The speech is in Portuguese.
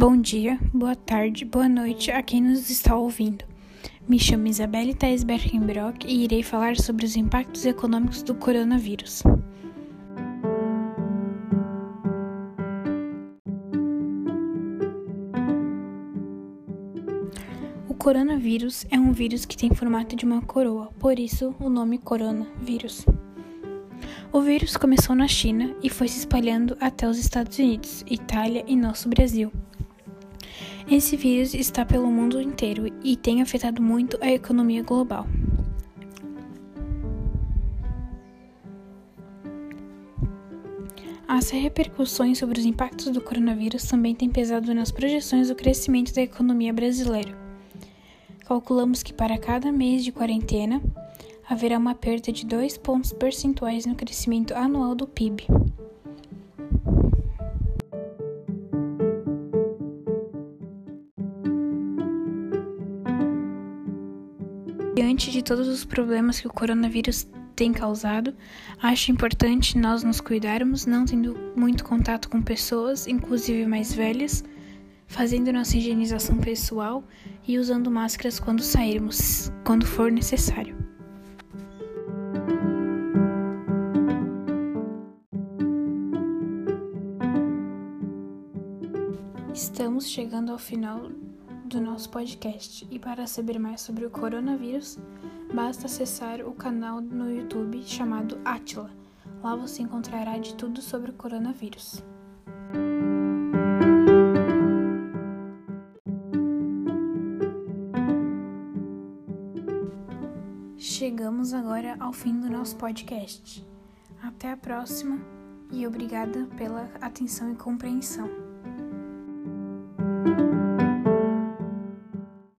Bom dia, boa tarde, boa noite a quem nos está ouvindo. Me chamo Isabelle Thais Berkenbrock e irei falar sobre os impactos econômicos do coronavírus. O coronavírus é um vírus que tem formato de uma coroa, por isso o nome coronavírus. O vírus começou na China e foi se espalhando até os Estados Unidos, Itália e nosso Brasil. Esse vírus está pelo mundo inteiro e tem afetado muito a economia global. As repercussões sobre os impactos do coronavírus também têm pesado nas projeções do crescimento da economia brasileira. Calculamos que para cada mês de quarentena, haverá uma perda de 2 pontos percentuais no crescimento anual do PIB. Diante de todos os problemas que o coronavírus tem causado, acho importante nós nos cuidarmos, não tendo muito contato com pessoas, inclusive mais velhas, fazendo nossa higienização pessoal e usando máscaras quando sairmos, quando for necessário. Estamos chegando ao final do nosso podcast e para saber mais sobre o coronavírus, basta acessar o canal no YouTube chamado Atila. Lá você encontrará de tudo sobre o coronavírus. Chegamos agora ao fim do nosso podcast. Até a próxima e obrigada pela atenção e compreensão.